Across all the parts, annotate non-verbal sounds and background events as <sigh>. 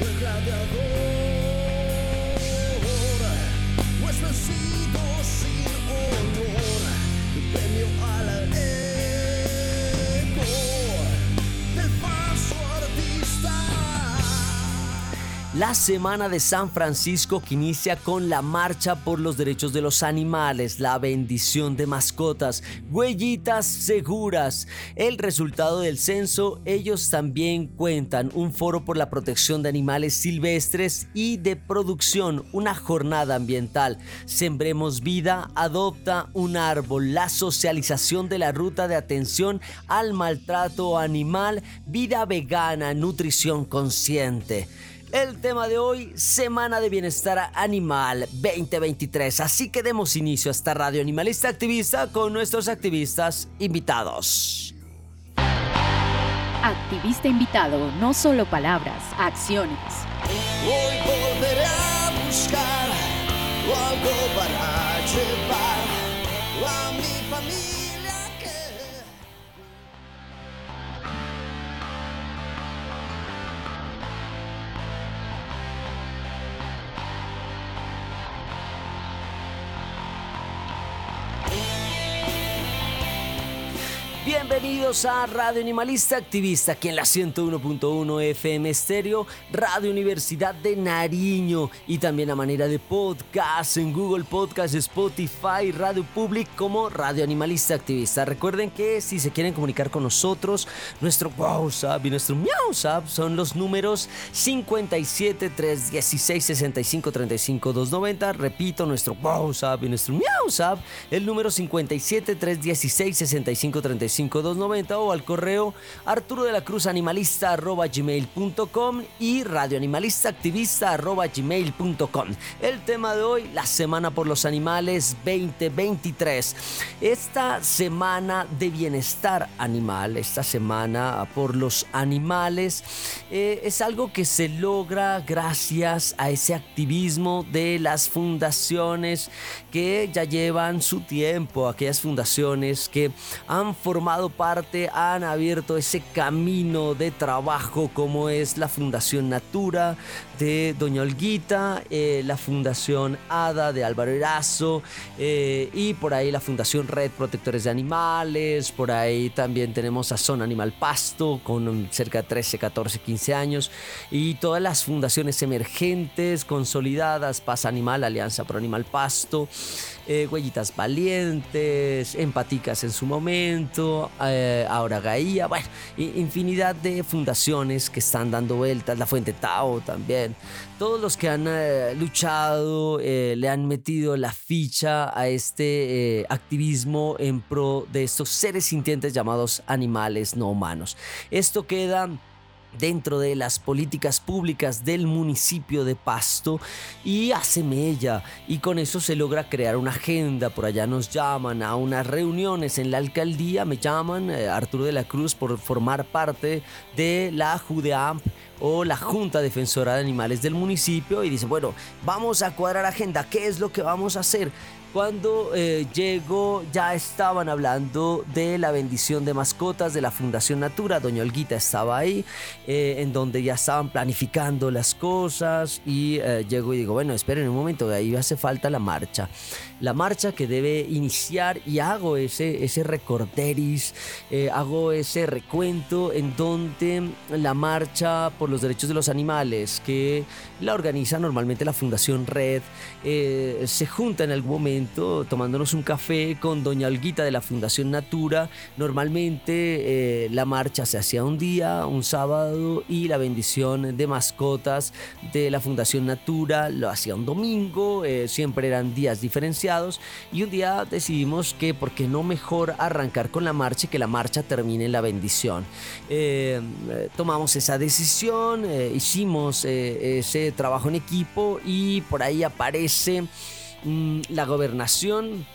El gladiador. La Semana de San Francisco que inicia con la marcha por los derechos de los animales, la bendición de mascotas, huellitas seguras. El resultado del censo, ellos también cuentan un foro por la protección de animales silvestres y de producción, una jornada ambiental. Sembremos vida, adopta un árbol, la socialización de la ruta de atención al maltrato animal, vida vegana, nutrición consciente. El tema de hoy, Semana de Bienestar Animal 2023. Así que demos inicio a esta radio animalista activista con nuestros activistas invitados. Activista invitado, no solo palabras, acciones. Hoy volveré a buscar algo para llevar a mi familia. Bienvenidos a Radio Animalista Activista, aquí en la 101.1 FM Estéreo, Radio Universidad de Nariño y también a manera de podcast en Google Podcast, Spotify, Radio Public como Radio Animalista Activista. Recuerden que si se quieren comunicar con nosotros, nuestro WhatsApp y nuestro MiauSap son los números 57 316 65 35 290. Repito, nuestro WhatsApp y nuestro MiauSap, el número 57 316 65 35 5290 o al correo arturo de la cruz animalista gmail.com y radioanimalista activista gmail.com. El tema de hoy, la Semana por los Animales 2023. Esta semana de bienestar animal, esta semana por los animales, eh, es algo que se logra gracias a ese activismo de las fundaciones que ya llevan su tiempo, aquellas fundaciones que han formado formado han abierto ese camino de trabajo como es la Fundación Natura de Doña Olguita, eh, la Fundación ADA de Álvaro Erazo eh, y por ahí la Fundación Red Protectores de Animales, por ahí también tenemos a Zona Animal Pasto con cerca de 13, 14, 15 años y todas las fundaciones emergentes, consolidadas, Paz Animal, Alianza Pro Animal Pasto, eh, Huellitas Valientes, Empaticas en su momento, eh, ahora Gaía, bueno, infinidad de fundaciones que están dando vueltas, la Fuente Tao también. Todos los que han eh, luchado le han metido la ficha a este activismo en pro de estos seres sintientes llamados animales no humanos. Esto queda dentro de las políticas públicas del municipio de Pasto y hace mella. Y con eso se logra crear una agenda. Por allá nos llaman a unas reuniones en la alcaldía. Me llaman eh, Arturo de la Cruz por formar parte de la JUDEAMP o la Junta Defensora de Animales del municipio. Y dice, bueno, vamos a cuadrar agenda, ¿qué es lo que vamos a hacer? Cuando eh, llegó ya estaban hablando de la bendición de mascotas de la Fundación Natura. Doña Olguita estaba ahí, eh, en donde ya estaban planificando las cosas y eh, llegó y digo, bueno, esperen un momento, de ahí hace falta la marcha. La marcha que debe iniciar y hago ese, ese recorderis, hago ese recuento en donde la marcha por los derechos de los animales que la organiza normalmente la Fundación Red se junta en algún momento tomándonos un café con doña Olguita de la Fundación Natura. Normalmente eh, la marcha se hacía un día, un sábado, y la bendición de mascotas de la Fundación Natura lo hacía un domingo, eh, siempre eran días diferenciados, y un día decidimos que, ¿por qué no mejor arrancar con la marcha y que la marcha termine en la bendición? Eh, tomamos esa decisión, hicimos ese trabajo en equipo y por ahí aparece Mm, la gobernación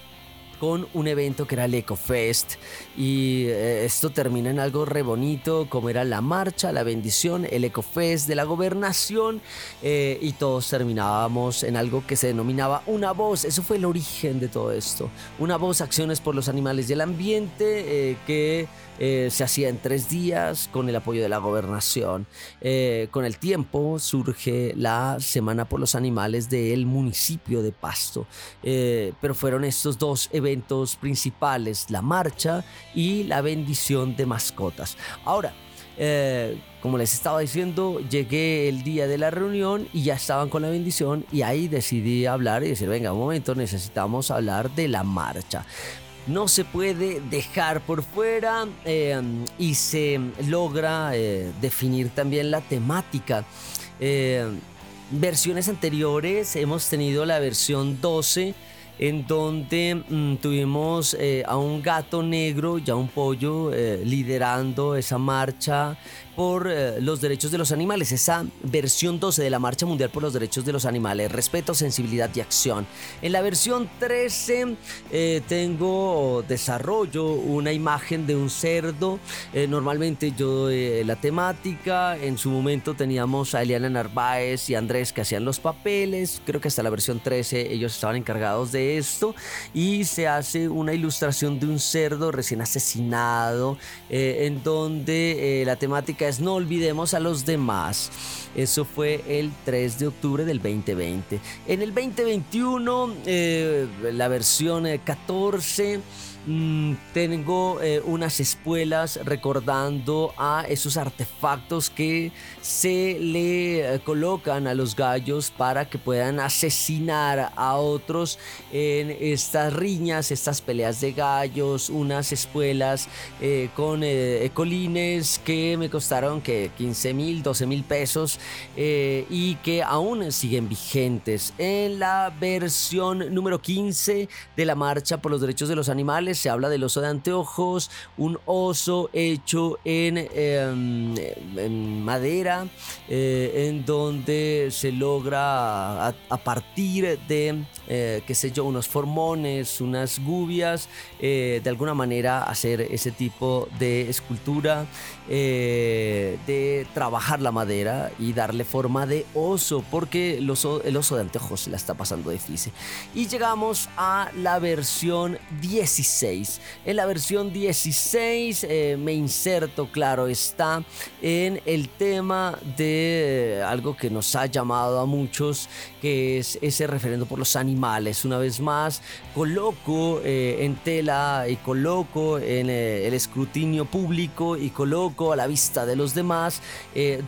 con un evento que era el EcoFest y eh, esto termina en algo re bonito como era la marcha, la bendición, el EcoFest de la gobernación eh, y todos terminábamos en algo que se denominaba una voz, eso fue el origen de todo esto, una voz, acciones por los animales y el ambiente eh, que eh, se hacía en tres días con el apoyo de la gobernación. Eh, con el tiempo surge la Semana por los Animales del municipio de Pasto. Eh, pero fueron estos dos eventos principales, la marcha y la bendición de mascotas. Ahora, como les estaba diciendo, llegué el día de la reunión y ya estaban con la bendición y ahí decidí hablar y decir, venga, un momento, necesitamos hablar de la marcha no se puede dejar por fuera eh, y se logra eh, definir también la temática. Eh, versiones anteriores hemos tenido la versión 12 en donde mm, tuvimos a un gato negro y a un pollo liderando esa marcha por eh, los derechos de los animales, esa versión 12 de la Marcha Mundial por los Derechos de los Animales, respeto, sensibilidad y acción. En la versión 13 eh, tengo desarrollo una imagen de un cerdo, eh, normalmente yo doy la temática, en su momento teníamos a Eliana Narváez y Andrés que hacían los papeles, creo que hasta la versión 13 ellos estaban encargados de esto y se hace una ilustración de un cerdo recién asesinado en donde la temática no olvidemos a los demás. Eso fue el 3 de octubre del 2020. En el 2021, eh, la versión 14 eh, Mm, tengo eh, unas espuelas recordando a esos artefactos que se le eh, colocan a los gallos para que puedan asesinar a otros en estas riñas, estas peleas de gallos, unas espuelas eh, con colines que me costaron que 15 mil, 12 mil pesos y que aún siguen vigentes. En la versión número 15 de la Marcha por los Derechos de los Animales, se habla del oso de anteojos, un oso hecho en, em, madera, eh, en donde se logra a, partir de, eh, qué sé yo, unos formones, unas gubias, eh, de alguna manera hacer ese tipo de escultura, de trabajar la madera y darle forma de oso, porque el oso, el oso de anteojos se la está pasando difícil. Y llegamos a la versión 16 16. En la versión 16 eh, me inserto, claro, está en el tema de eh, algo que nos ha llamado a muchos, que es ese referendo por los animales. Una vez más, coloco eh, en tela y coloco en el escrutinio público y coloco a la vista de los demás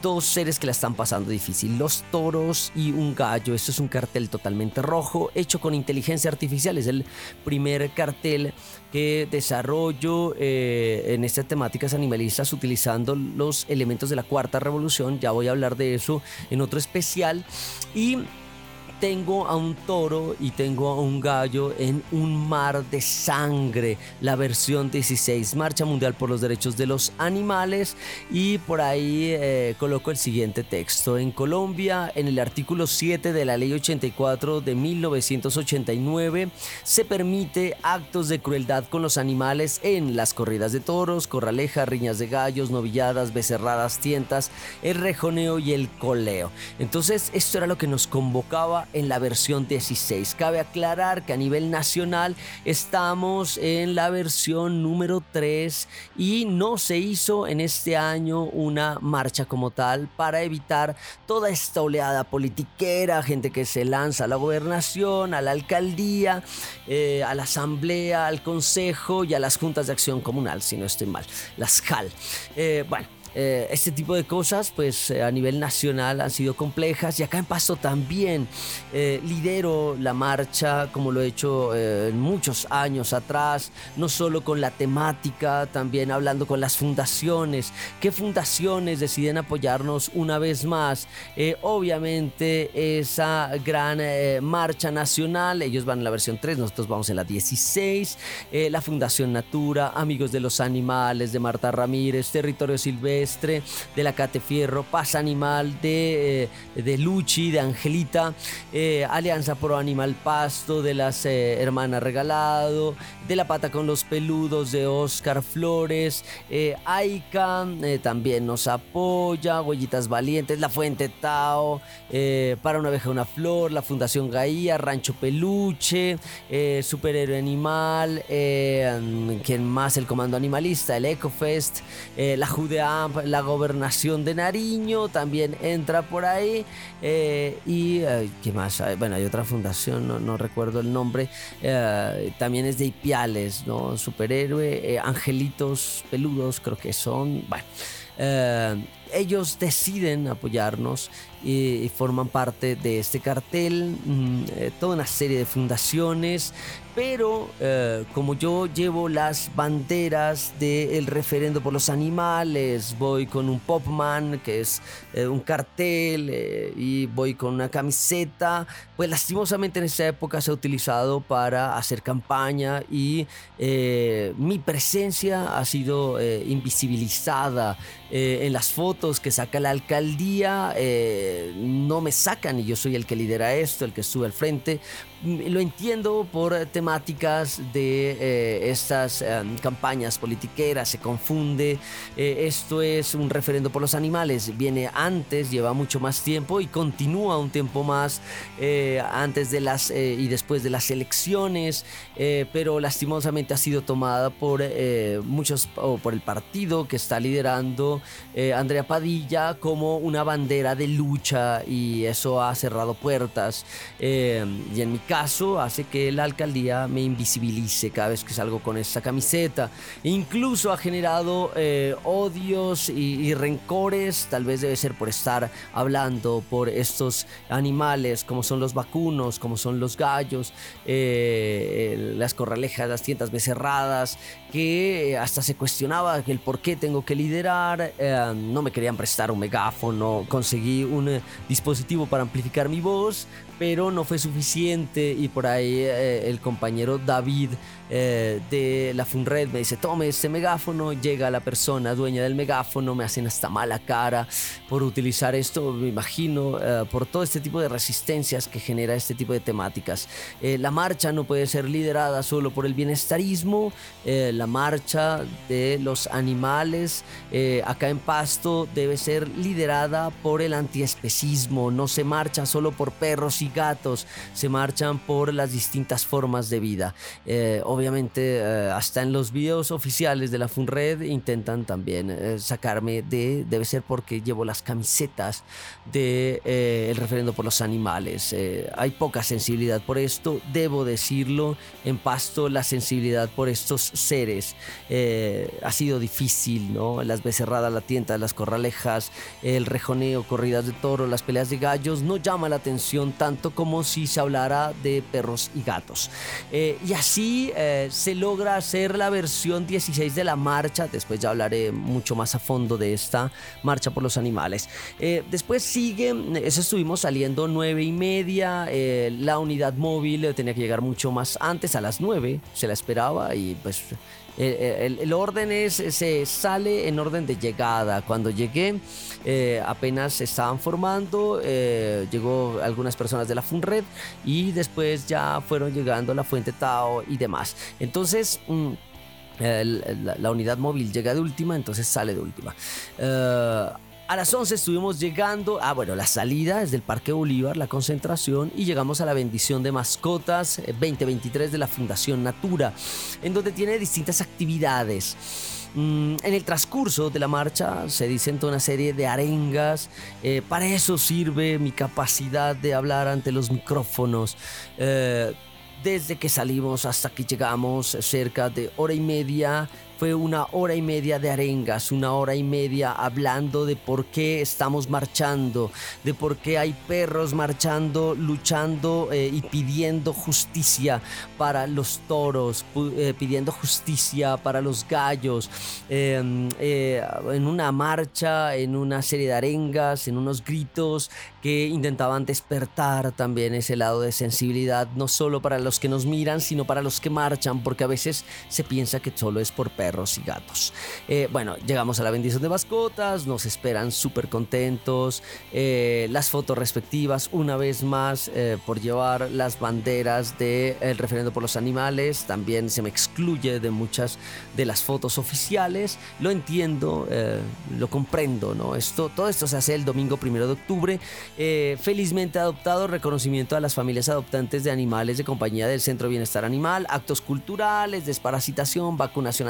dos seres que la están pasando difícil, los toros y un gallo. Esto es un cartel totalmente rojo, hecho con inteligencia artificial. Es el primer cartel que desarrollo eh, en estas temáticas animalistas utilizando los elementos de la cuarta revolución. Ya voy a hablar de eso en otro especial. Y tengo a un toro y tengo a un gallo en un mar de sangre, la versión 16, Marcha Mundial por los Derechos de los Animales y por ahí eh, coloco el siguiente texto. En Colombia, en el artículo 7 de la Ley 84 de 1989, se permite actos de crueldad con los animales en las corridas de toros, corralejas, riñas de gallos, novilladas, becerradas, tientas, el rejoneo y el coleo. Entonces, esto era lo que nos convocaba en la versión 16. Cabe aclarar que a nivel nacional estamos en la versión número 3 y no se hizo en este año una marcha como tal para evitar toda esta oleada politiquera, gente que se lanza a la gobernación, a la alcaldía, eh, a la asamblea, al consejo y a las juntas de acción comunal, si no estoy mal, las JAL. Eh, bueno. Eh, este tipo de cosas pues eh, a nivel nacional han sido complejas y acá en Pasto también. Eh, lidero la marcha como lo he hecho en muchos años atrás no solo con la temática también hablando con las fundaciones. Qué fundaciones deciden apoyarnos una vez más obviamente esa gran marcha nacional ellos van en la versión 3 nosotros vamos en la 16 la Fundación Natura Amigos de los Animales de Marta Ramírez Territorio Silvestre de la Catefierro, Paz Animal, de, eh, de Luchi, de Angelita, eh, Alianza Pro Animal Pasto, de las eh, Hermanas Regalado, de La Pata con los Peludos, de Oscar Flores, Aika también nos apoya, Huellitas Valientes, La Fuente Tao, Para una abeja una flor, la Fundación Gaía, Rancho Peluche, Superhéroe Animal, ¿quién más? El Comando Animalista, el Ecofest, la Judea la gobernación de Nariño también entra por ahí. Eh, y, ¿qué más? Bueno, hay otra fundación, no, recuerdo el nombre. Eh, también es de Ipiales, ¿no? Superhéroe, eh, Angelitos Peludos, creo que son. Bueno. Ellos deciden apoyarnos y, forman parte de este cartel, mm, toda una serie de fundaciones pero eh, como yo llevo las banderas del referendo por los animales, voy con un Popman, que es eh, un cartel, eh, y voy con una camiseta, pues lastimosamente en esa época se ha utilizado para hacer campaña y mi presencia ha sido invisibilizada en las fotos que saca la alcaldía, no me sacan y yo soy el que lidera esto, el que sube al frente, lo entiendo por temáticas de eh, estas em, campañas politiqueras, se confunde. Eh, esto es un referendo por los animales, viene antes, lleva mucho más tiempo y continúa un tiempo más eh, antes de las y después de las elecciones, pero lastimosamente ha sido tomada por muchos o por el partido que está liderando Andrea Padilla como una bandera de lucha y eso ha cerrado puertas. y en mi caso hace que la alcaldía me invisibilice cada vez que salgo con esta camiseta. Incluso ha generado eh, odios y, rencores, tal vez debe ser por estar hablando por estos animales como son los vacunos, como son los gallos, eh, las corralejas, las tiendas becerradas, que hasta se cuestionaba el por qué tengo que liderar, eh, no me querían prestar un megáfono, conseguí un dispositivo para amplificar mi voz, pero no fue suficiente y por ahí eh, el compañero David eh, de la Funred me dice, tome este megáfono, llega la persona dueña del megáfono, me hacen hasta mala cara por utilizar esto, me imagino, eh, por todo este tipo de resistencias que genera este tipo de temáticas. la marcha no puede ser liderada solo por el bienestarismo, la marcha de los animales acá en Pasto debe ser liderada por el antiespecismo, no se marcha solo por perros y gatos se marchan por las distintas formas de vida. Eh, obviamente eh, hasta en los videos oficiales de la Funred intentan también eh, sacarme de, debe ser porque llevo las camisetas de eh, el referendo por los animales. hay poca sensibilidad por esto, debo decirlo. En Pasto la sensibilidad por estos seres ha sido difícil, ¿no? Las becerradas, la tienda, las corralejas, el rejoneo, corridas de toro, las peleas de gallos no llama la atención tanto como si se hablara de perros y gatos. y así se logra hacer la versión 16 de la marcha. Después ya hablaré mucho más a fondo de esta marcha por los animales. Eh, después sigue, eso estuvimos saliendo 9 y media. Eh, la unidad móvil tenía que llegar mucho más antes, a las 9 se la esperaba y pues el, orden es, se sale en orden de llegada. Cuando llegué, apenas se estaban formando, llegó algunas personas de la FUNRED y después ya fueron llegando la Fuente Tao y demás. Entonces... Mm, la, unidad móvil llega de última, entonces sale de última. A las 11 estuvimos llegando, ah bueno, la salida es del Parque Bolívar, la concentración, y llegamos a la bendición de mascotas 2023 de la Fundación Natura, en donde tiene distintas actividades. Mm, en el transcurso de la marcha se dicen toda una serie de arengas. Eh, para eso sirve mi capacidad de hablar ante los micrófonos. Eh, desde que salimos hasta que llegamos, cerca de hora y media, fue una hora y media de arengas, una hora y media hablando de por qué estamos marchando, de por qué hay perros marchando, luchando eh, y pidiendo justicia para los toros, eh, pidiendo justicia para los gallos, em, eh, en una marcha, en una serie de arengas, en unos gritos que intentaban despertar también ese lado de sensibilidad, no solo para los que nos miran, sino para los que marchan, porque a veces se piensa que solo es por perros perros y gatos. Eh, bueno, llegamos a la bendición de mascotas, nos esperan súper contentos, eh, las fotos respectivas, una vez más, eh, por llevar las banderas del referendo por los animales, también se me excluye de muchas de las fotos oficiales, lo entiendo, lo comprendo, ¿no? Esto, todo esto se hace el domingo primero de octubre, felizmente adoptado reconocimiento a las familias adoptantes de animales de compañía del Centro de Bienestar Animal, actos culturales, desparasitación, vacunación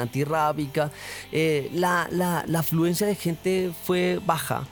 eh, la, la, la, afluencia de gente fue baja.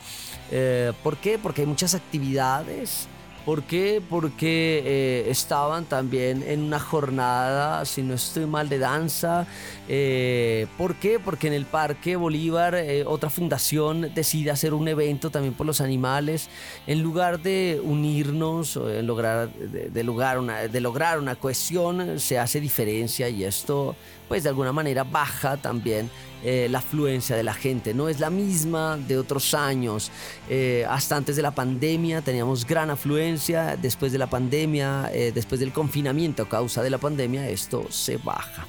Eh, ¿Por qué? Porque hay muchas actividades. ¿Por qué? Porque eh, estaban también en una jornada, si no estoy mal, de danza. Eh, ¿Por qué? Porque en el Parque Bolívar eh, otra fundación decide hacer un evento también por los animales. En lugar de unirnos, lograr, de, lograr una, de lograr una cohesión, se hace diferencia y esto, pues de alguna manera, baja también eh, la afluencia de la gente. No es la misma de otros años. Eh, hasta antes de la pandemia teníamos gran afluencia. Después de la pandemia, eh, después del confinamiento a causa de la pandemia, esto se baja.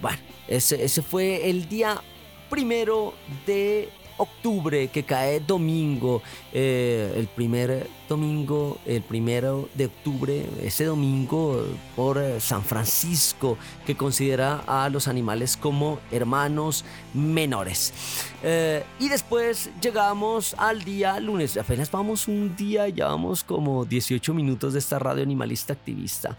bueno, ese, ese fue el día primero de octubre que cae domingo, el primer domingo, el primero de octubre, ese domingo por eh, San Francisco, que considera a los animales como hermanos menores. Eh, y después llegamos al día lunes, apenas vamos un día, llevamos como 18 minutos de esta radio animalista activista.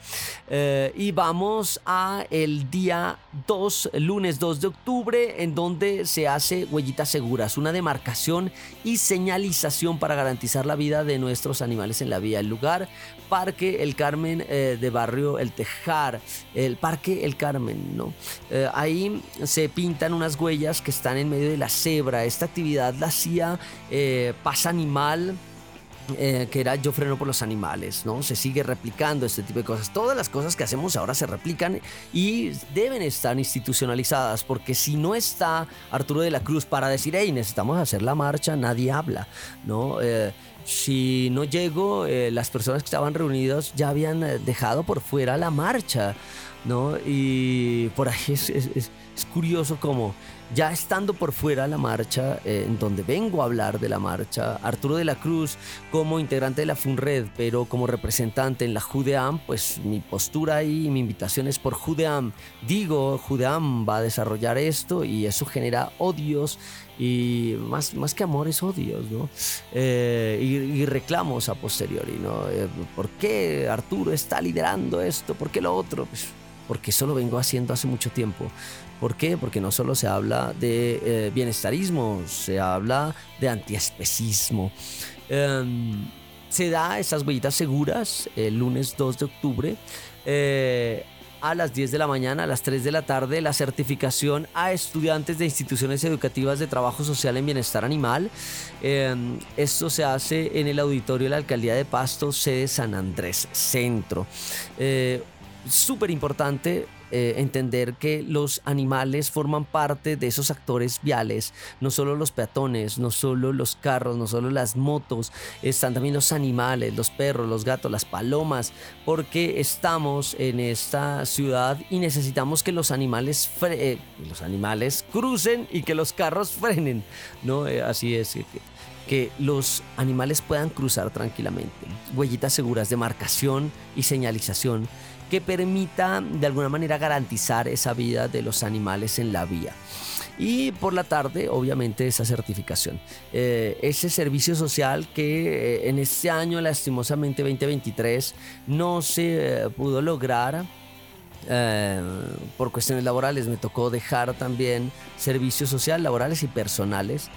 Eh, y vamos a el día 2, lunes 2 de octubre, en donde se hace huellitas seguras, una demarcación y señalización para garantizar la vida de nuestros animales en la vía. El lugar, Parque El Carmen eh, de Barrio El Tejar, el Parque El Carmen, ¿no? Eh, ahí se pintan unas huellas que están en medio de la cebra. Esta actividad la hacía eh, Paz Animal. que era yo freno por los animales, ¿no? Se sigue replicando este tipo de cosas. Todas las cosas que hacemos ahora se replican y deben estar institucionalizadas, porque si no está Arturo de la Cruz para decir, hey, necesitamos hacer la marcha, nadie habla, ¿no? Si no llego, eh, las personas que estaban reunidas ya habían eh, dejado por fuera la marcha, ¿no? Y por ahí es, curioso como ya estando por fuera la marcha, eh, en donde vengo a hablar de la marcha, Arturo de la Cruz como integrante de la FUNRED, pero como representante en la Judeam, pues mi postura ahí, mi invitación es por Judeam. Digo, Judeam va a desarrollar esto y eso genera odios y más, más que amores, odios, ¿no? Eh, y, reclamos a posteriori, ¿no? Eh, ¿Por qué Arturo está liderando esto? ¿Por qué lo otro? Pues, porque eso lo vengo haciendo hace mucho tiempo. ¿Por qué? Porque no solo se habla de eh, bienestarismo, se habla de antiespecismo. Em, se da estas huellitas seguras el lunes 2 de octubre. A las 10 de la mañana, a las 3 de la tarde, la certificación a estudiantes de instituciones educativas de trabajo social en bienestar animal. Em, esto se hace en el auditorio de la alcaldía de Pasto, sede San Andrés Centro. Eh, Súper importante eh, entender que los animales forman parte de esos actores viales, no solo los peatones, no solo los carros, no solo las motos, están también los animales, los perros, los gatos, las palomas, porque estamos en esta ciudad y necesitamos que los animales, eh, los animales crucen y que los carros <laughs> frenen, ¿no? Eh, así es. Que, que los animales puedan cruzar tranquilamente. Huellitas seguras de marcación y señalización que permita de alguna manera garantizar esa vida de los animales en la vía. Y por la tarde, obviamente, esa certificación. Eh, ese servicio social que eh, en este año, lastimosamente 2023, no se eh, pudo lograr. por cuestiones laborales me tocó dejar también servicios social, laborales y personales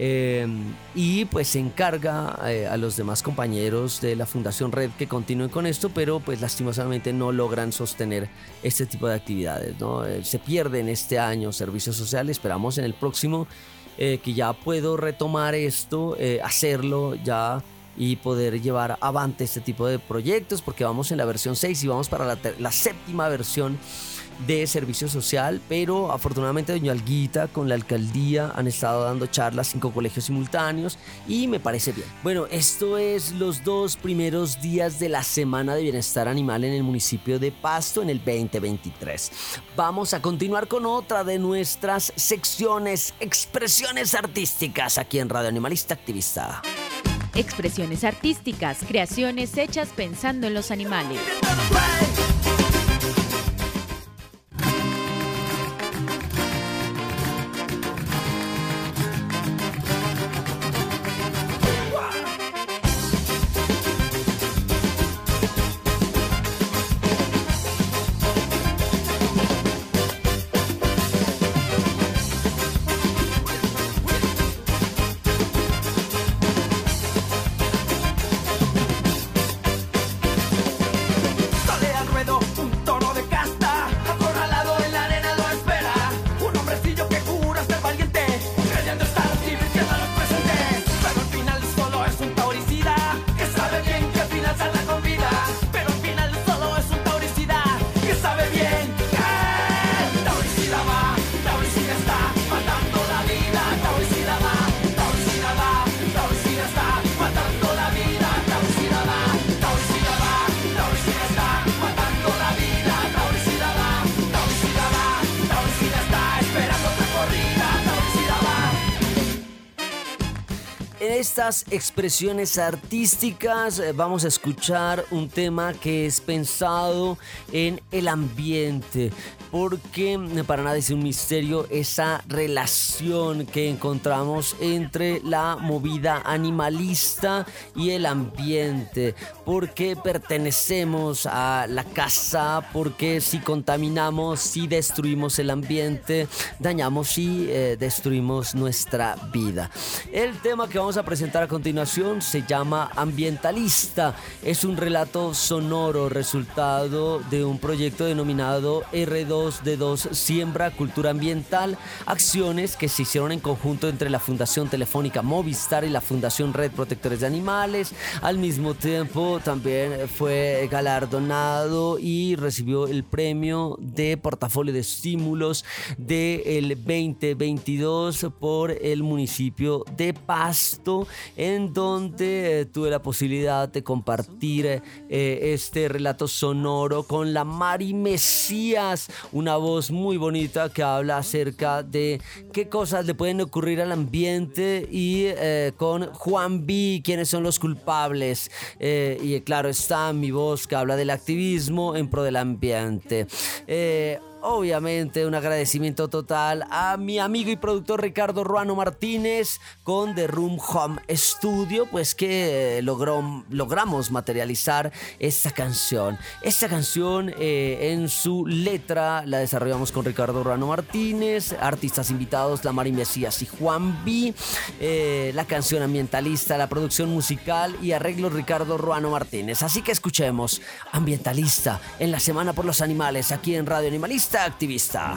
Em, y pues se encarga eh, a los demás compañeros de la Fundación Red que continúen con esto, pero pues lastimosamente no logran sostener este tipo de actividades. ¿no? Eh, se pierde en este año servicio social, esperamos en el próximo eh, que ya puedo retomar esto, hacerlo ya y poder llevar avante este tipo de proyectos porque vamos en la versión 6 y vamos para la séptima versión de servicio social, pero afortunadamente Doña Alguita con la alcaldía han estado dando charlas cinco colegios simultáneos y me parece bien. Bueno, esto es los dos primeros días de la Semana de Bienestar Animal en el municipio de Pasto en el 2023. Vamos a continuar con otra de nuestras secciones, expresiones artísticas aquí en Radio Animalista Activista. Expresiones artísticas, creaciones hechas pensando en los animales. Estas expresiones artísticas eh, vamos a escuchar un tema que es pensado en el ambiente, porque para nadie es un misterio esa relación que encontramos entre la movida animalista y el ambiente, porque pertenecemos a la casa, porque si contaminamos, si destruimos el ambiente, dañamos y eh, destruimos nuestra vida. El tema que vamos a presentar a continuación se llama Ambientalista. Es un relato sonoro resultado de un proyecto denominado R2D2 Siembra Cultura Ambiental, acciones que se hicieron en conjunto entre la Fundación Telefónica Movistar y la Fundación Red Protectores de Animales. Al mismo tiempo también fue galardonado y recibió el premio de portafolio de estímulos del 2022 por el municipio de Pasto en donde eh, tuve la posibilidad de compartir eh, este relato sonoro con la Mari Mesías, una voz muy bonita que habla acerca de qué cosas le pueden ocurrir al ambiente y eh, con Juan B, quiénes son los culpables. y claro está mi voz que habla del activismo en pro del ambiente. Obviamente un agradecimiento total a mi amigo y productor Ricardo Ruano Martínez con The Room Home Studio, pues que logró, logramos materializar esta canción. Esta canción eh, en su letra la desarrollamos con Ricardo Ruano Martínez, artistas invitados La Mari Mesías y Juan B, eh, la canción ambientalista, la producción musical y arreglo Ricardo Ruano Martínez. Así que escuchemos Ambientalista en la Semana por los Animales aquí en Radio Animalista activista.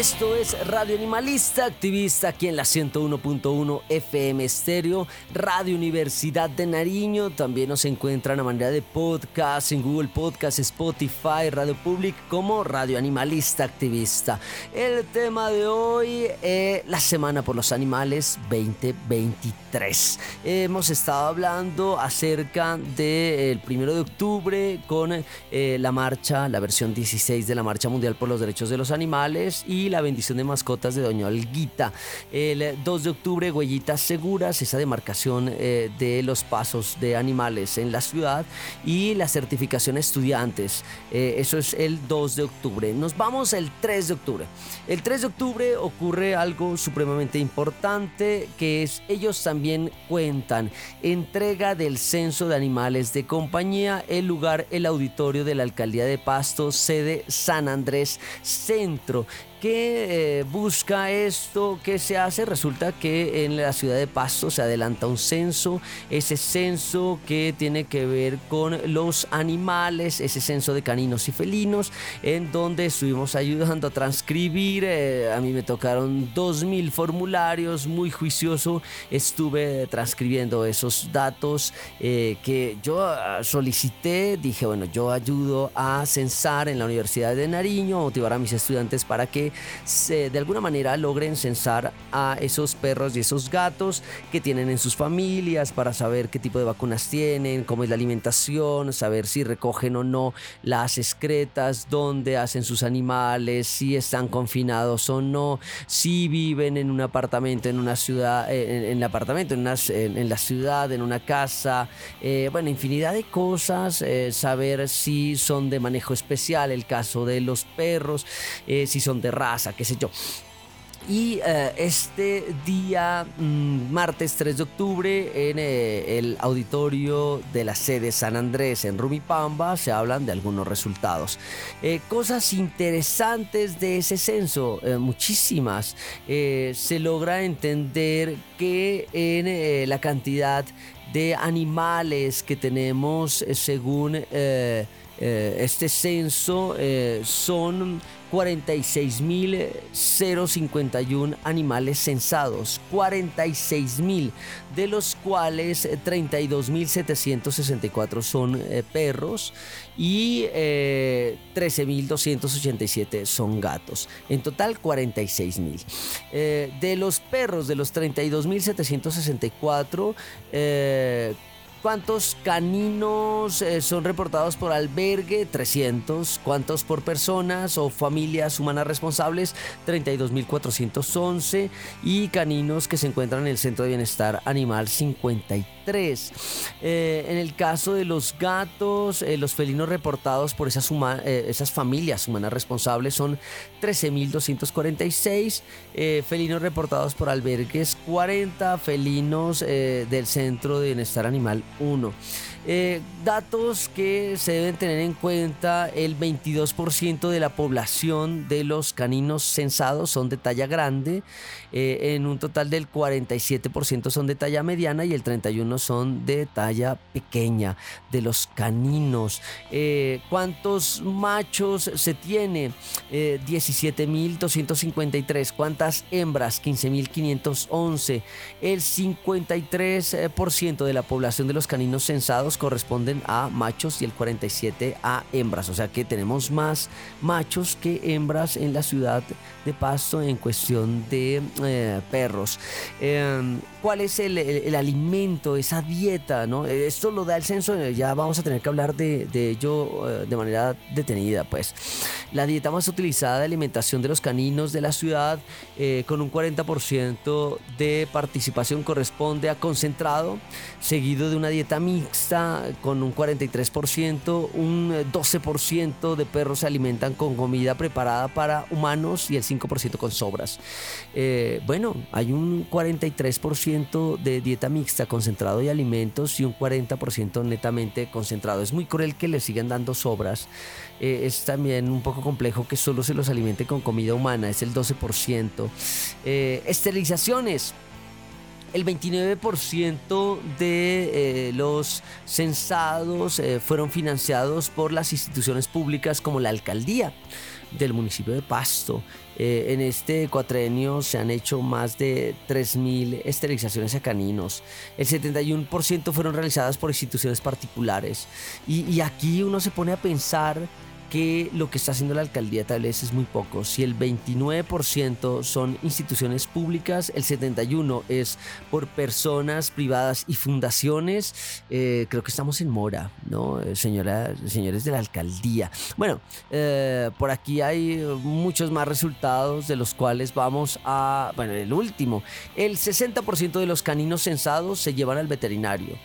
Esto es Radio Animalista Activista aquí en la 101.1 FM Estéreo, Radio Universidad de Nariño. También nos encuentran a manera de podcast en Google Podcast, Spotify, Radio Public como Radio Animalista Activista. El tema de hoy es la Semana por los Animales 2023. Hemos estado hablando acerca del primero de octubre con eh, la marcha, la versión 16 de la Marcha Mundial por los Derechos de los Animales y la bendición de mascotas de Doña Olguita. El 2 de octubre, huellitas seguras, esa demarcación eh, de los pasos de animales en la ciudad y la certificación estudiantes. Eh, eso es el 2 de octubre. Nos vamos el 3 de octubre. El 3 de octubre ocurre algo supremamente importante que es ellos también cuentan entrega del censo de animales de compañía, el lugar, el auditorio de la alcaldía de Pasto, sede San Andrés Centro que eh, busca esto? que se hace? Resulta que en la ciudad de Pasto se adelanta un censo, ese censo que tiene que ver con los animales, ese censo de caninos y felinos, en donde estuvimos ayudando a transcribir, eh, a mí me tocaron 2.000 formularios, muy juicioso, estuve transcribiendo esos datos eh, que yo ah, solicité, dije, bueno, yo ayudo a censar en la Universidad de Nariño, motivar a mis estudiantes para que se, de alguna manera logren censar a esos perros y esos gatos que tienen en sus familias para saber qué tipo de vacunas tienen, cómo es la alimentación, saber si recogen o no las excretas, dónde hacen sus animales, si están confinados o no, si viven en un apartamento, en una ciudad, eh, en, el apartamento, en, en, la ciudad, en una casa, eh, bueno, infinidad de cosas, eh, saber si son de manejo especial, el caso de los perros, si son de raza, qué sé yo. Y eh, este día, mm, martes 3 de octubre, en eh, el auditorio de la sede San Andrés en Rumipamba, se hablan de algunos resultados. Eh, cosas interesantes de ese censo, muchísimas. se logra entender que en la cantidad de animales que tenemos según este censo son 46.051 animales censados, 46.000, de los cuales 32.764 son eh, perros y 13.287 eh, son gatos. En total 46.000. Eh, de los perros, de los 32.764, ¿Cuántos caninos eh, son reportados por albergue? 300. ¿Cuántos por personas o familias humanas responsables? 32.411. Y caninos que se encuentran en el Centro de Bienestar Animal 53. Eh, en el caso de los gatos, eh, los felinos reportados por esas, esas familias humanas responsables son 13.246. felinos reportados por albergues 40. Felinos del Centro de Bienestar Animal 1. Eh, datos que se deben tener en cuenta, el 22% de la población de los caninos censados son de talla grande, eh, en un total del 47% son de talla mediana y el 31% son de talla pequeña de los caninos. Eh, ¿Cuántos machos se tiene? 17.253. ¿Cuántas hembras? 15.511. El 53% de la población de los caninos censados corresponden a machos y el 47 a hembras. O sea que tenemos más machos que hembras en la ciudad de Pasto en cuestión de eh, perros. Em, ¿Cuál es el, alimento, esa dieta? ¿no? Esto lo da el censo, eh, ya vamos a tener que hablar de, ello eh, de manera detenida. Pues la dieta más utilizada de alimentación de los caninos de la ciudad, con un 40% de participación, corresponde a concentrado, seguido de una dieta mixta con un 43%, un 12% de perros se alimentan con comida preparada para humanos y el 5% con sobras. Eh, bueno, hay un 43% de dieta mixta, concentrado y alimentos y un 40% netamente concentrado. Es muy cruel que le sigan dando sobras. Eh, es también un poco complejo que solo se los alimente con comida humana, es el 12%. Eh, esterilizaciones el 29% de eh, los censados eh, fueron financiados por las instituciones públicas como la alcaldía del municipio de Pasto. Eh, en este cuatrenio se han hecho más de 3.000 esterilizaciones a caninos. El 71% fueron realizadas por instituciones particulares. Y, y aquí uno se pone a pensar que lo que está haciendo la alcaldía tal vez es muy poco. Si el 29% son instituciones públicas, el 71% es por personas privadas y fundaciones, eh, creo que estamos en mora, ¿no? Eh, señora, señores de la alcaldía. Bueno, eh, por aquí hay muchos más resultados de los cuales vamos a, bueno, el último, el 60% de los caninos censados se llevan al veterinario.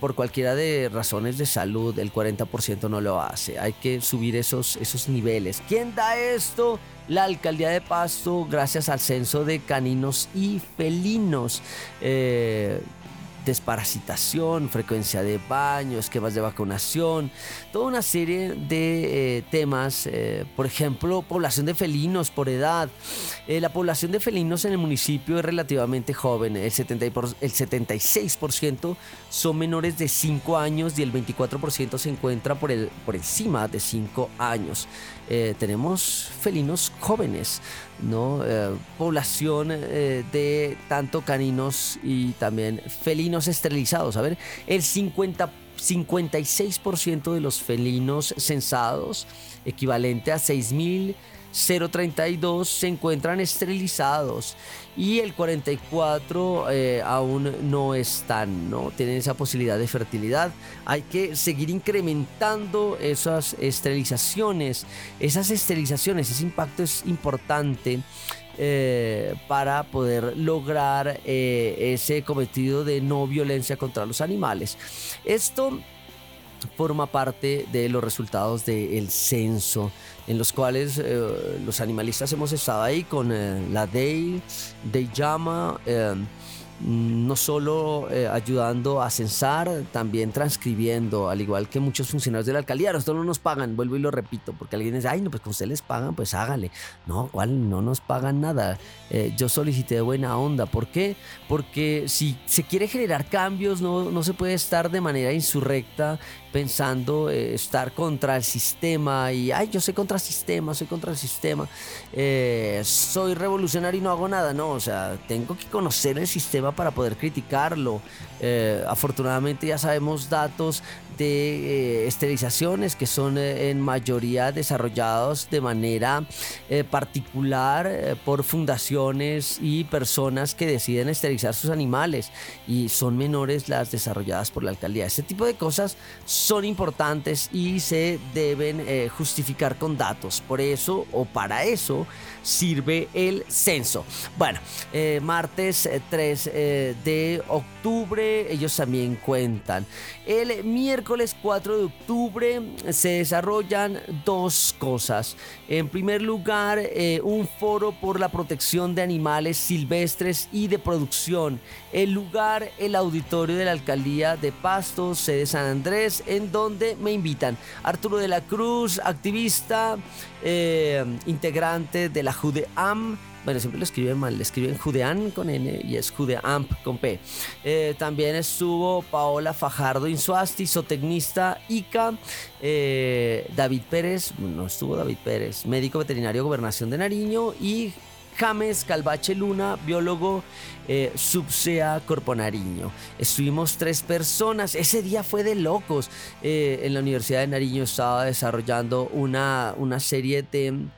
por cualquiera de razones de salud, el 40% no lo hace. Hay que subir esos, esos niveles. ¿Quién da esto? La alcaldía de Pasto, gracias al censo de caninos y felinos. Eh, desparasitación, frecuencia de baño, esquemas de vacunación, toda una serie de eh, temas, eh, por ejemplo, población de felinos por edad. la población de felinos en el municipio es relativamente joven, el, 70 el 76% son menores de 5 años y el 24% se encuentra por, por encima de 5 años. Eh, tenemos felinos jóvenes, ¿no? Eh, población eh, de tanto caninos y también felinos esterilizados. A ver, el 50 56% de los felinos censados, equivalente a 6.000 0.32 se encuentran esterilizados y el 44 eh, aún no están, ¿no? Tienen esa posibilidad de fertilidad. Hay que seguir incrementando esas esterilizaciones. Esas esterilizaciones, ese impacto es importante. Eh, para poder lograr eh, ese cometido de no violencia contra los animales. Esto forma parte de los resultados del censo en los cuales eh, los animalistas hemos estado ahí con eh, la DEI, DEI Llama, eh, no solo eh, ayudando a censar, también transcribiendo, al igual que muchos funcionarios de la alcaldía. Nosotros no nos pagan, vuelvo y lo repito, porque alguien dice, ay, no, pues con ustedes les pagan, pues hágale. No, ¿cuál? No nos pagan nada. Yo solicité buena onda. ¿Por qué? Porque si se quiere generar cambios, no, no se puede estar de manera insurrecta pensando eh, estar contra el sistema y, ay, yo soy contra el sistema, soy contra el sistema, soy revolucionario y no hago nada. No, o sea, tengo que conocer el sistema para poder criticarlo. Eh, afortunadamente ya sabemos datos de eh, esterilizaciones que son eh, en mayoría desarrollados de manera particular por fundaciones y personas que deciden esterilizar sus animales y son menores las desarrolladas por la alcaldía. Este tipo de cosas son importantes y se deben justificar con datos. Por eso o para eso sirve el censo. Bueno, martes 3 de octubre ellos también cuentan. El miércoles 4 de octubre se desarrollan dos cosas. En primer lugar, eh, un foro por la protección de animales silvestres y de producción. El lugar, el auditorio de la alcaldía de Pasto, sede San Andrés, en donde me invitan Arturo de la Cruz, activista, eh, integrante de la JUDEAM bueno, siempre lo escriben mal, le escriben Judean con N y es Judeamp con P. Eh, también estuvo Paola Fajardo Insuasti, zootecnista ICA, eh, David Pérez, no estuvo David Pérez, médico veterinario Gobernación de Nariño y James Calvache Luna, biólogo eh, subsea Corpo Nariño. Estuvimos tres personas, ese día fue de locos. en la Universidad de Nariño estaba desarrollando una, una serie de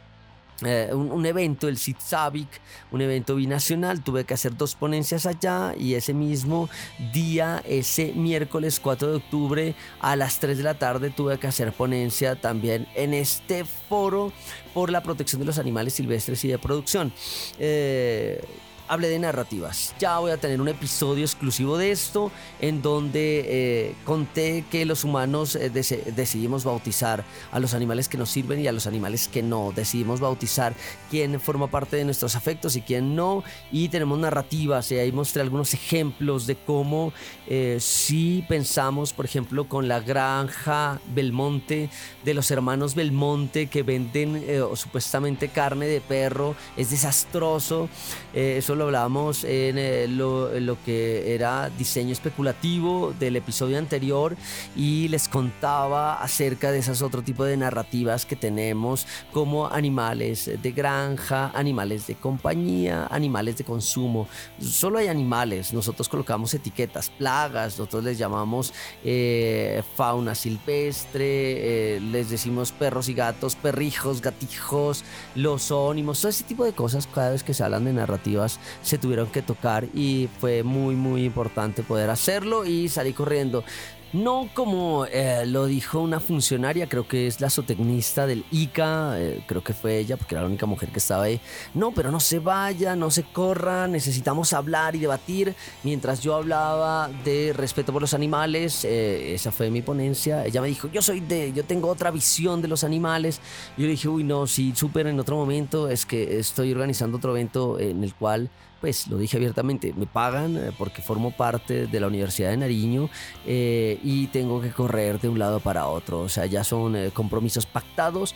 eh, un, evento, el CITSAVIC, un evento binacional. Tuve que hacer dos ponencias allá y ese mismo día, ese miércoles 4 de octubre a las 3 de la tarde, tuve que hacer ponencia también en este foro por la protección de los animales silvestres y de producción. Eh, hablé de narrativas. Ya voy a tener un episodio exclusivo de esto en donde eh, conté que los humanos eh, decidimos bautizar a los animales que nos sirven y a los animales que no. Decidimos bautizar quién forma parte de nuestros afectos y quién no. Y tenemos narrativas y ahí mostré algunos ejemplos de cómo eh, si pensamos, por ejemplo, con la granja Belmonte de los hermanos Belmonte que venden supuestamente carne de perro, es desastroso. eso lo hablamos en eh, lo, lo, que era diseño especulativo del episodio anterior y les contaba acerca de esas otro tipo de narrativas que tenemos como animales de granja, animales de compañía, animales de consumo. Solo hay animales, nosotros colocamos etiquetas, plagas, nosotros les llamamos eh, fauna silvestre, eh, les decimos perros y gatos, perrijos, gatijos, los ónimos, todo ese tipo de cosas cada vez que se hablan de narrativas se tuvieron que tocar y fue muy muy importante poder hacerlo y salir corriendo. No como eh, lo dijo una funcionaria, creo que es la zootecnista del ICA, eh, creo que fue ella, porque era la única mujer que estaba ahí. No, pero no se vaya, no se corra, necesitamos hablar y debatir. Mientras yo hablaba de respeto por los animales, eh, esa fue mi ponencia. Ella me dijo, yo soy de, yo tengo otra visión de los animales. Yo le dije, uy, no, sí, súper en otro momento, es que estoy organizando otro evento en el cual pues lo dije abiertamente, me pagan eh, porque formo parte de la Universidad de Nariño eh, y tengo que correr de un lado para otro. O sea, ya son eh, compromisos pactados.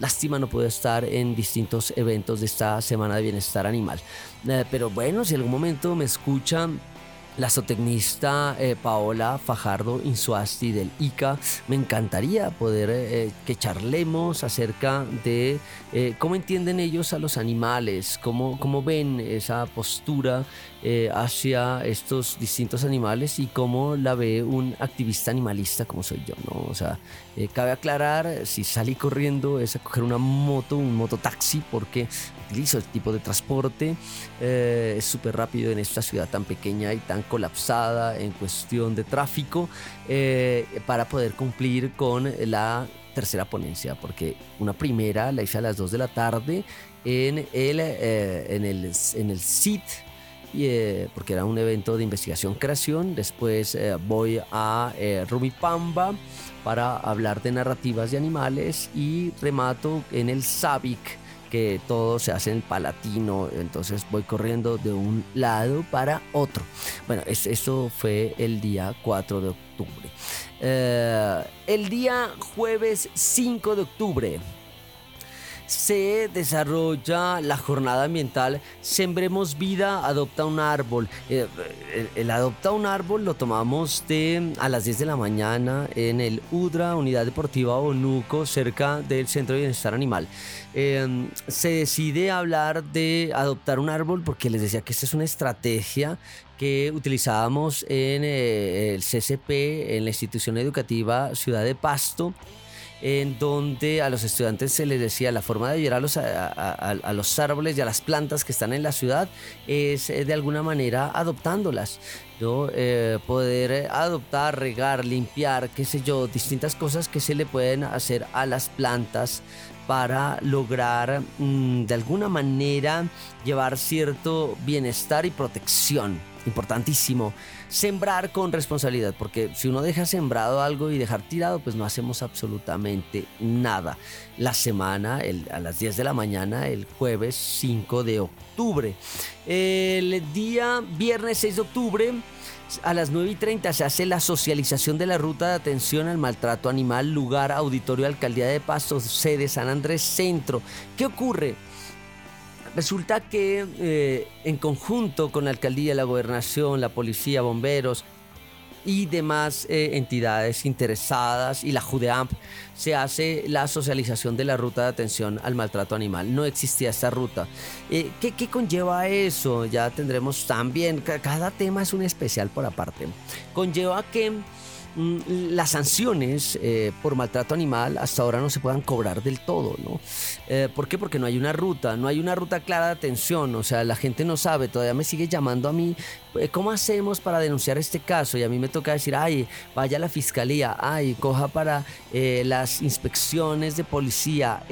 lástima no puedo estar en distintos eventos de esta Semana de Bienestar Animal. pero bueno, si en algún momento me escuchan la zootecnista eh, Paola Fajardo Insuasti del ICA. Me encantaría poder eh, que charlemos acerca de eh, cómo entienden ellos a los animales, cómo, cómo ven esa postura hacia estos distintos animales y cómo la ve un activista animalista como soy yo, ¿no? O sea, cabe aclarar, si salí corriendo es a coger una moto, un mototaxi, porque utilizo el tipo de transporte, es súper rápido en esta ciudad tan pequeña y tan colapsada en cuestión de tráfico eh, para poder cumplir con la tercera ponencia, porque una primera la hice a las 2 de la tarde en el, eh, en el, en el CIT, eh, porque era un evento de investigación-creación. Después voy a Rumipamba para hablar de narrativas de animales y remato en el SABIC todo se hace en palatino, entonces voy corriendo de un lado para otro. Bueno, eso fue el día 4 de octubre. Eh, el día jueves 5 de octubre se desarrolla la jornada ambiental Sembremos Vida, Adopta un Árbol. Eh, el, Adopta un Árbol lo tomamos de a las 10 de la mañana en el UDRA, Unidad Deportiva Onuco, cerca del Centro de Bienestar Animal. Em, se decide hablar de adoptar un árbol porque les decía que esta es una estrategia que utilizábamos en eh, el CCP, en la institución educativa Ciudad de Pasto en donde a los estudiantes se les decía la forma de ayudar a los, a, los árboles y a las plantas que están en la ciudad es eh, de alguna manera adoptándolas. ¿no? Eh, poder adoptar, regar, limpiar, qué sé yo, distintas cosas que se le pueden hacer a las plantas para lograr mm, de alguna manera llevar cierto bienestar y protección. Importantísimo sembrar con responsabilidad, porque si uno deja sembrado algo y dejar tirado, pues no hacemos absolutamente nada. La semana, a las 10 de la mañana, el jueves 5 de octubre. El día viernes 6 de octubre a las 9 y 30 se hace la socialización de la ruta de atención al maltrato animal, lugar, auditorio, alcaldía de Pasto, sede San Andrés Centro. ¿Qué ocurre? Resulta que eh, en conjunto con la alcaldía, la gobernación, la policía, bomberos y demás eh, entidades interesadas y la JUDEAMP se hace la socialización de la ruta de atención al maltrato animal. No existía esta ruta. Eh, ¿qué, ¿Qué conlleva eso? Ya tendremos también, cada tema es un especial por aparte. Conlleva que Mm, las sanciones por maltrato animal hasta ahora no se puedan cobrar del todo, ¿no? Eh, ¿Por qué? Porque no hay una ruta, no hay una ruta clara de atención, o sea, la gente no sabe, todavía me sigue llamando a mí, eh, ¿cómo hacemos para denunciar este caso? Y a mí me toca decir, ay, vaya a la fiscalía, ay, coja para las inspecciones de policía,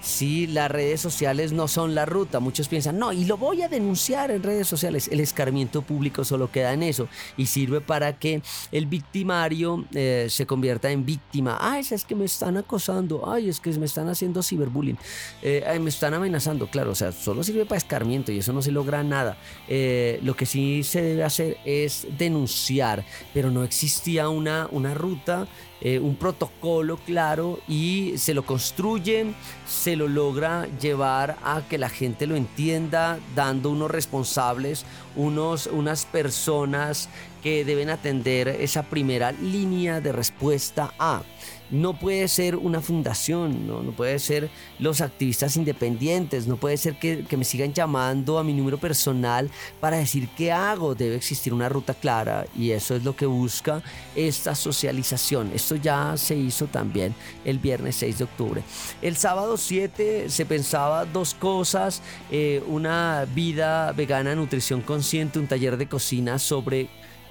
si las redes sociales no son la ruta, muchos piensan, no, y lo voy a denunciar en redes sociales, el escarmiento público solo queda en eso y sirve para que el victimario eh, se convierta en víctima. Ay, es que me están acosando. Ay, es que me están haciendo ciberbullying. Eh, me están amenazando. Claro, o sea, solo sirve para escarmiento y eso no se logra nada. Eh, lo que sí se debe hacer es denunciar, pero no existía una, una ruta eh, un protocolo claro y se lo construye, se lo logra llevar a que la gente lo entienda, dando unos responsables, unos, unas personas que deben atender esa primera línea de respuesta a no puede ser una fundación, no, no puede ser los activistas independientes, no puede ser que, me sigan llamando a mi número personal para decir qué hago. Debe existir una ruta clara y eso es lo que busca esta socialización. Esto ya se hizo también el viernes 6 de octubre. El sábado 7 se pensaba dos cosas, eh, una vida vegana, nutrición consciente, un taller de cocina sobre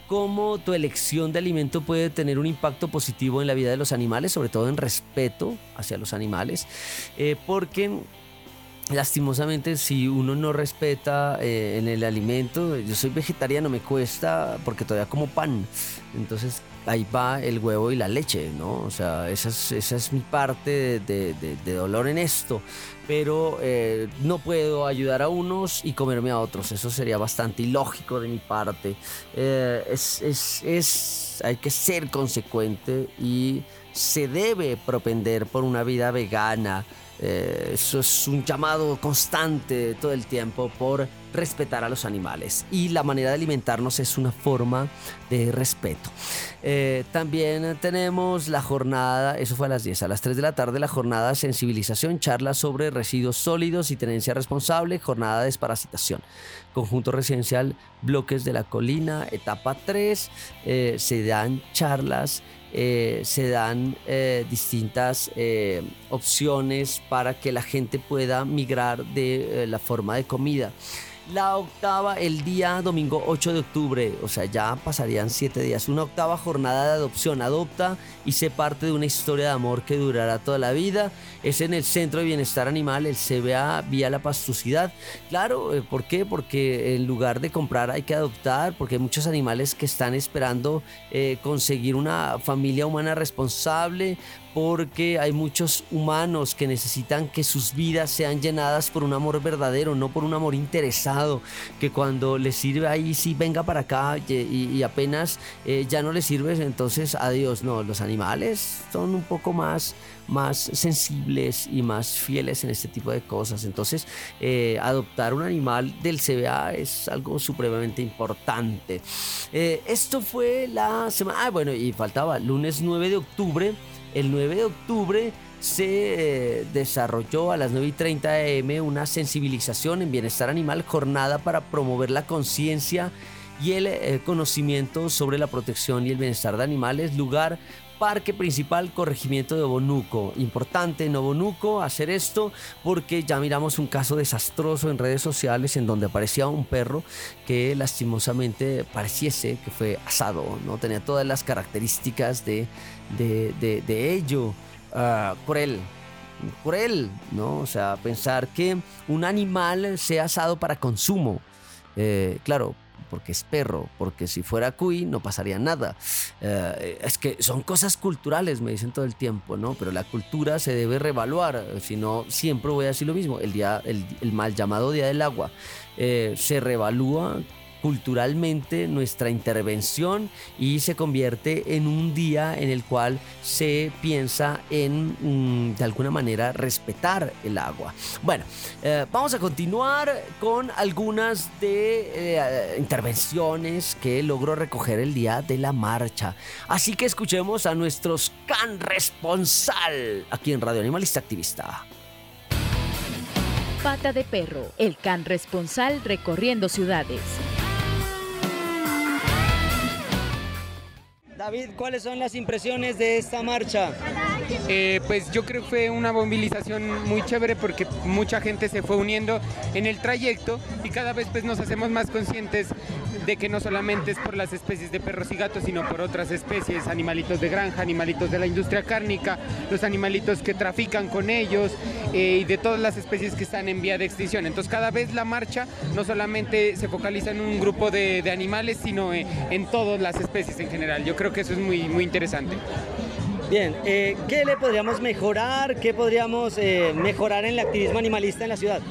cómo tu elección de alimento puede tener un impacto positivo en la vida de los animales, sobre todo en respeto hacia los animales, eh, porque lastimosamente si uno no respeta eh, en el alimento, yo soy vegetariano, me cuesta porque todavía como pan, entonces ahí va el huevo y la leche, ¿no? O sea, esa es, esa es mi parte de, dolor en esto. Pero eh, no puedo ayudar a unos y comerme a otros. Eso sería bastante ilógico de mi parte. Eh, es, es, es, hay que ser consecuente y se debe propender por una vida vegana. Eh, eso es un llamado constante todo el tiempo por respetar a los animales y la manera de alimentarnos es una forma de respeto. Eh, también tenemos la jornada, eso fue a las 10, a las 3 de la tarde la jornada de sensibilización, charla sobre residuos sólidos y tenencia responsable, jornada de desparasitación. Conjunto residencial Bloques de la Colina, etapa 3, eh, se dan charlas eh, se dan distintas opciones para que la gente pueda migrar de la forma de comida la octava el día domingo 8 de octubre, o sea, ya pasarían siete días, una octava jornada de adopción, adopta y sé parte de una historia de amor que durará toda la vida, es en el Centro de Bienestar Animal, el CBA vía la pastucidad, claro, eh, ¿por qué? Porque en lugar de comprar hay que adoptar, porque hay muchos animales que están esperando eh, conseguir una familia humana responsable, porque hay muchos humanos que necesitan que sus vidas sean llenadas por un amor verdadero, no por un amor interesado, que cuando les sirve ahí sí venga para acá y, apenas eh, ya no les sirve, entonces adiós. No, los animales son un poco más, más sensibles y más fieles en este tipo de cosas. Entonces, eh, adoptar un animal del CBA es algo supremamente importante. Eh, esto fue la semana, ah, bueno, y faltaba lunes 9 de octubre el 9 de octubre se eh, desarrolló a las 9 y 30 am una sensibilización en bienestar animal, jornada para promover la conciencia y el eh, conocimiento sobre la protección y el bienestar de animales, lugar Parque Principal Corregimiento de Bonuco. Importante en Bonuco hacer esto porque ya miramos un caso desastroso en redes sociales en donde aparecía un perro que lastimosamente pareciese que fue asado, ¿no? Tenía todas las características de, de, ello. Uh, cruel, cruel, ¿no? O sea, pensar que un animal sea asado para consumo. Eh, claro, porque es perro, porque si fuera cuy no pasaría nada. Eh, es que son cosas culturales, me dicen todo el tiempo, ¿no? Pero la cultura se debe reevaluar, si no, siempre voy a decir lo mismo. El, día, el, mal llamado Día del Agua eh, se reevalúa culturalmente nuestra intervención y se convierte en un día en el cual se piensa en, mm, de alguna manera, respetar el agua. Bueno, eh, vamos a continuar con algunas de eh, intervenciones que logró recoger el día de la marcha. Así que escuchemos a nuestros can responsal aquí en Radio Animalista Activista. Pata de perro, el can responsal recorriendo ciudades. David, ¿cuáles son las impresiones de esta marcha? Eh, pues yo creo que fue una movilización muy chévere porque mucha gente se fue uniendo en el trayecto y cada vez pues nos hacemos más conscientes de que no solamente es por las especies de perros y gatos, sino por otras especies, animalitos de granja, animalitos de la industria cárnica, los animalitos que trafican con ellos eh, y de todas las especies que están en vía de extinción. Entonces cada vez la marcha no solamente se focaliza en un grupo de, animales, sino en, en todas las especies en general. Yo creo que eso es muy, muy interesante. Bien, eh, ¿qué le podríamos mejorar? ¿Qué podríamos eh, mejorar en el activismo animalista en la ciudad?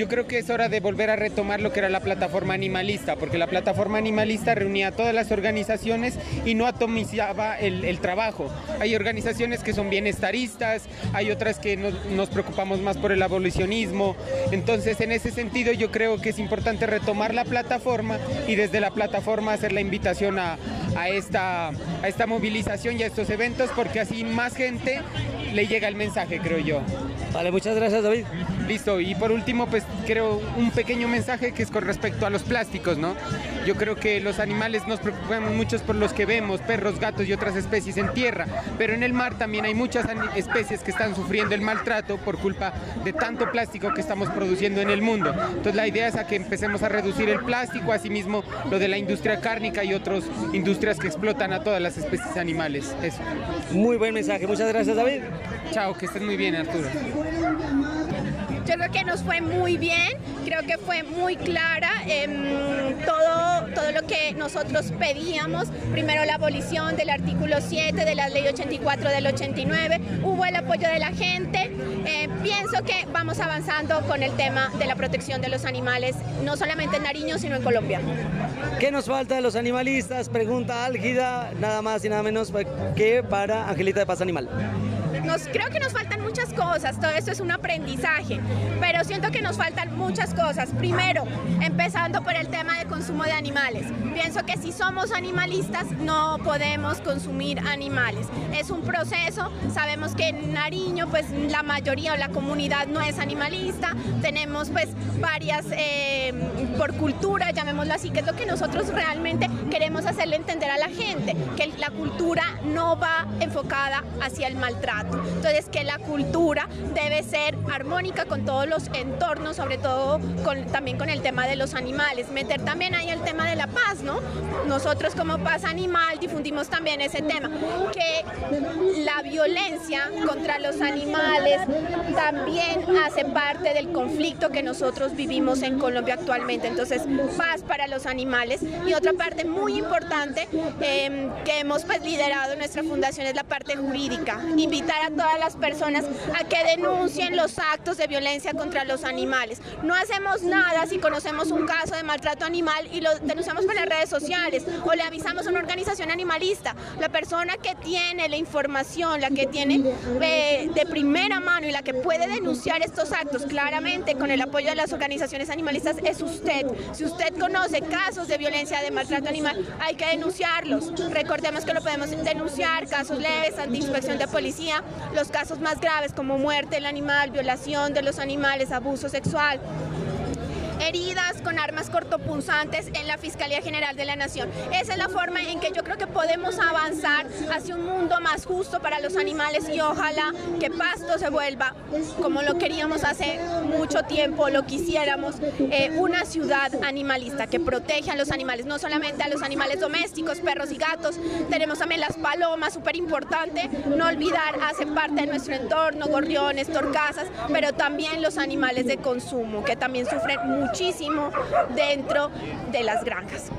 Yo creo que es hora de volver a retomar lo que era la plataforma animalista, porque la plataforma animalista reunía a todas las organizaciones y no atomizaba el, trabajo. Hay organizaciones que son bienestaristas, hay otras que nos preocupamos más por el abolicionismo. Entonces, en ese sentido, yo creo que es importante retomar la plataforma y desde la plataforma hacer la invitación a, esta, a esta movilización y a estos eventos, porque así más gente le llega el mensaje, creo yo. Vale, muchas gracias David. Listo, y por último, pues creo un pequeño mensaje que es con respecto a los plásticos, ¿no? Yo creo que los animales nos preocupamos muchos por los que vemos, perros, gatos y otras especies en tierra, pero en el mar también hay muchas especies que están sufriendo el maltrato por culpa de tanto plástico que estamos produciendo en el mundo. Entonces la idea es a que empecemos a reducir el plástico, asimismo lo de la industria cárnica y otras industrias que explotan a todas las especies animales. Eso. Muy buen mensaje, muchas gracias David. Chao, que estés muy bien Arturo. Yo creo que nos fue muy bien, creo que fue muy clara em, todo, todo lo que nosotros pedíamos. Primero la abolición del artículo 7 de la ley 84 del 89, hubo el apoyo de la gente. Eh, pienso que vamos avanzando con el tema de la protección de los animales, no solamente en Nariño, sino en Colombia. ¿Qué nos falta de los animalistas? Pregunta álgida, nada más y nada menos que para Angelita de Paz Animal creo que nos faltan muchas cosas, todo esto es un aprendizaje, pero siento que nos faltan muchas cosas. Primero, empezando por el tema de consumo de animales. Pienso que si somos animalistas no podemos consumir animales. Es un proceso, sabemos que en Nariño pues la mayoría o la comunidad no es animalista, tenemos pues varias, eh, por cultura, llamémoslo así, que es lo que nosotros realmente queremos hacerle entender a la gente, que la cultura no va enfocada hacia el maltrato. Entonces, que la cultura debe ser armónica con todos los entornos, sobre todo también con el tema de los animales. Meter también ahí el tema de la paz, ¿no? Nosotros como Paz Animal difundimos también ese tema, que la violencia contra los animales también hace parte del conflicto que nosotros vivimos en Colombia actualmente. Entonces, paz para los animales. Y otra parte muy importante em, que hemos pues, liderado nuestra fundación es la parte jurídica. Invitar a todas las personas a que denuncien los actos de violencia contra los animales. No hacemos nada si conocemos un caso de maltrato animal y lo denunciamos por las redes sociales o le avisamos a una organización animalista. La persona que tiene la información, la que tiene eh, de primera mano y la que puede denunciar estos actos claramente con el apoyo de las organizaciones animalistas es usted. Si usted conoce casos de violencia, de maltrato animal, hay que denunciarlos. Recordemos que lo podemos denunciar, casos leves ante de policía, los casos más graves como muerte del animal, violación de los animales, abuso sexual, heridas con armas cortopunzantes en la Fiscalía General de la Nación. Esa es la forma en que yo creo que podemos avanzar hacia un mundo más justo para los animales y ojalá que Pasto se vuelva, como lo queríamos hace mucho tiempo, lo quisiéramos, eh, una ciudad animalista que protege a los animales, no solamente a los animales domésticos, perros y gatos, tenemos también las palomas, súper importante, no olvidar, hace parte de nuestro entorno, gorriones, torcasas, pero también los animales de consumo, que también sufren mucho muchísimo dentro de las granjas.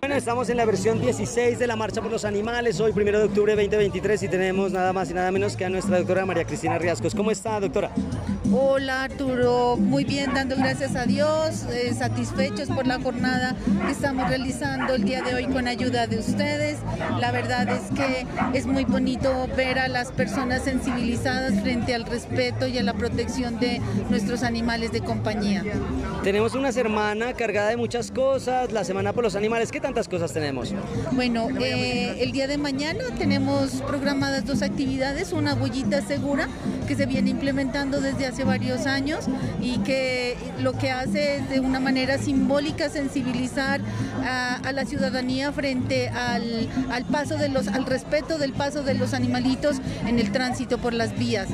Bueno, estamos en la versión 16 de la Marcha por los Animales, hoy, primero de octubre de 2023, y tenemos nada más y nada menos que a nuestra doctora María Cristina Riascos. ¿Cómo está, doctora? Hola Arturo, muy bien, dando gracias a Dios, eh, satisfechos por la jornada que estamos realizando el día de hoy con ayuda de ustedes. La verdad es que es muy bonito ver a las personas sensibilizadas frente al respeto y a la protección de nuestros animales de compañía. Tenemos una semana cargada de muchas cosas, la semana por los animales, ¿qué tantas cosas tenemos? Bueno, eh, el día de mañana tenemos programadas dos actividades, una huellita segura que se viene implementando desde hace varios años y que lo que hace es de una manera simbólica sensibilizar a, la ciudadanía frente al, paso de los, al respeto del paso de los animalitos en el tránsito por las vías.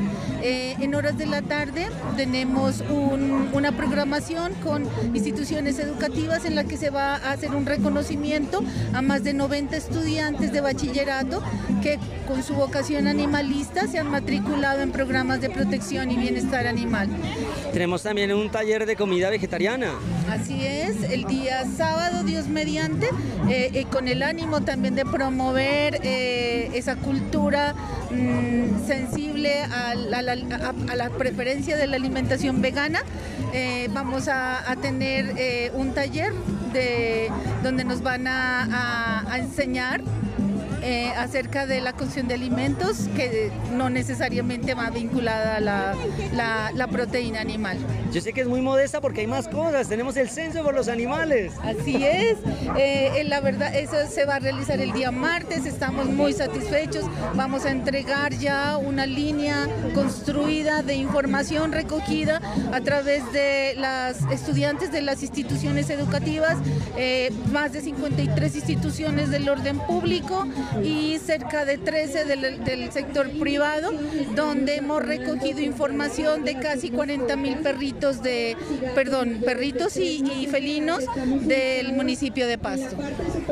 Eh, en horas de la tarde tenemos una programación con instituciones educativas en la que se va a hacer un reconocimiento a más de 90 estudiantes de bachillerato que con su vocación animalista se han matriculado en programas de protección y bienestar animal. Tenemos también un taller de comida vegetariana. Así es, el día sábado, Dios mediante, eh, eh, con el ánimo también de promover eh, esa cultura mm, sensible a la, a la- a la preferencia de la alimentación vegana. Eh, vamos a, a tener eh, un taller de, donde nos van a, a- a enseñar eh, acerca de la cocción de alimentos que no necesariamente va vinculada a la, la- la proteína animal. Yo sé que es muy modesta porque hay más cosas. Tenemos el censo por los animales. Así es, eh, eh, la verdad, eso se va a realizar el día martes, estamos muy satisfechos, vamos a entregar ya una línea construida de información recogida a través de las estudiantes de las instituciones educativas, eh, más de 53 instituciones del orden público y cerca de 13 del, sector privado, donde hemos recogido información de casi 40 mil perritos de, perdón, perritos y, y felinos del municipio de Pasto.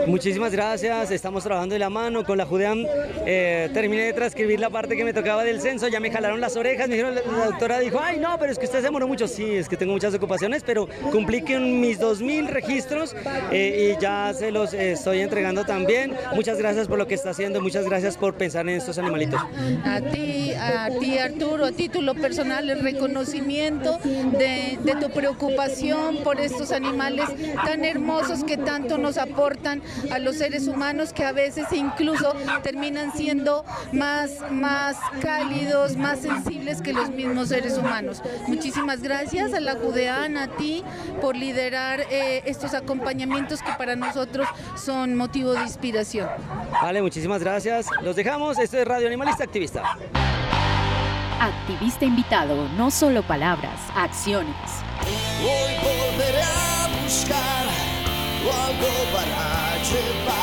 Muchísimas gracias. Estamos trabajando de la mano con la Judean. Eh, terminé de transcribir la parte que me tocaba del censo. Ya me jalaron las orejas. Me dijeron, la, la doctora dijo, ay, no, pero es que usted se demoró mucho. Sí, es que tengo muchas ocupaciones, pero cumplí con mis 2.000 registros eh, y ya se los eh, estoy entregando también. Muchas gracias por lo que está haciendo. Muchas gracias por pensar en estos animalitos. A ti, a ti Arturo, a título personal, el reconocimiento de, de tu preocupación por estos animales tan hermosos que tanto nos aportan a los seres humanos que a veces incluso terminan siendo más, más cálidos, más sensibles que los mismos seres humanos. Muchísimas gracias a la Judean, a ti, por liderar eh, estos acompañamientos que para nosotros son motivo de inspiración. Vale, muchísimas gracias. Los dejamos. Esto es Radio Animalista Activista. Activista invitado, no solo palabras, acciones. Hoy volveré a buscar algo para llevar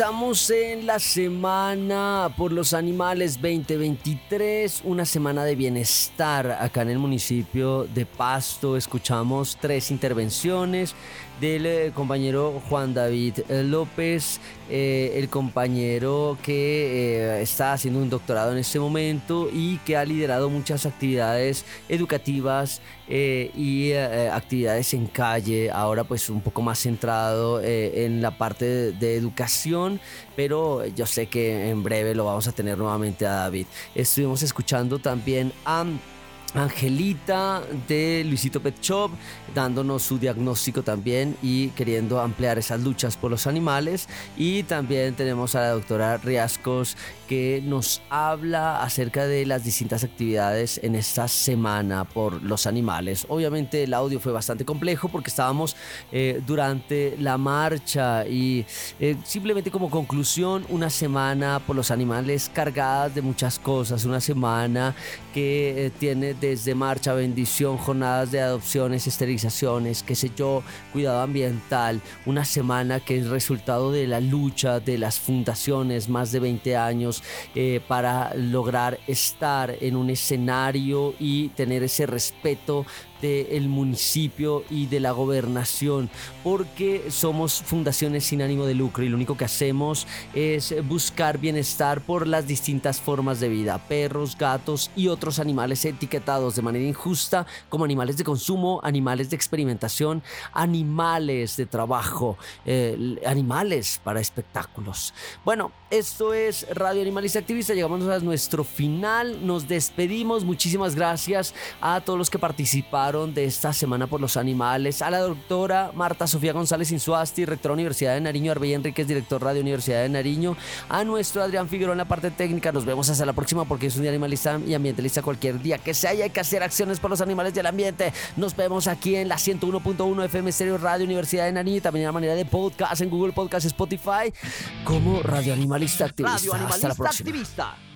Estamos en la semana por los animales 2023, una semana de bienestar acá en el municipio de Pasto. Escuchamos tres intervenciones del eh, compañero Juan David eh, López, eh, el compañero que está haciendo un doctorado en este momento y que ha liderado muchas actividades educativas y actividades en calle, ahora pues un poco más centrado en la parte de, de educación, pero yo sé que en breve lo vamos a tener nuevamente a David. Estuvimos escuchando también a... Angelita de Luisito Pet Shop dándonos su diagnóstico también y queriendo ampliar esas luchas por los animales y también tenemos a la doctora Riascos que nos habla acerca de las distintas actividades en esta semana por los animales. Obviamente el audio fue bastante complejo porque estábamos eh, durante la marcha y eh, simplemente como conclusión una semana por los animales cargadas de muchas cosas, una semana que eh, tiene desde marcha, bendición, jornadas de adopciones, esterilizaciones, qué sé yo, cuidado ambiental, una semana que es resultado de la lucha de las fundaciones, más de 20 años, eh, para lograr estar en un escenario y tener ese respeto del municipio y de la gobernación, porque somos fundaciones sin ánimo de lucro y lo único que hacemos es buscar bienestar por las distintas formas de vida, perros, gatos y otros animales etiquetados de manera injusta como animales de consumo, animales de experimentación, animales de trabajo, eh, animales para espectáculos. Bueno, esto es Radio Animalista Activista, llegamos a nuestro final, nos despedimos, muchísimas gracias a todos los que participaron de esta Semana por los Animales, a la doctora Marta Sofía González Insuasti, rectora Universidad de Nariño, Arbella Enríquez, director Radio Universidad de Nariño, a nuestro Adrián Figueroa en la parte técnica, nos vemos hasta la próxima porque es un día animalista y ambientalista cualquier día que sea y hay que hacer acciones por los animales y el ambiente. Nos vemos aquí en la 101.1 FM Stereo Radio Universidad de Nariño y también a manera de podcast en Google Podcast, Spotify, como Radio Animalista Activista. Radio hasta la Animalista próxima. Activista.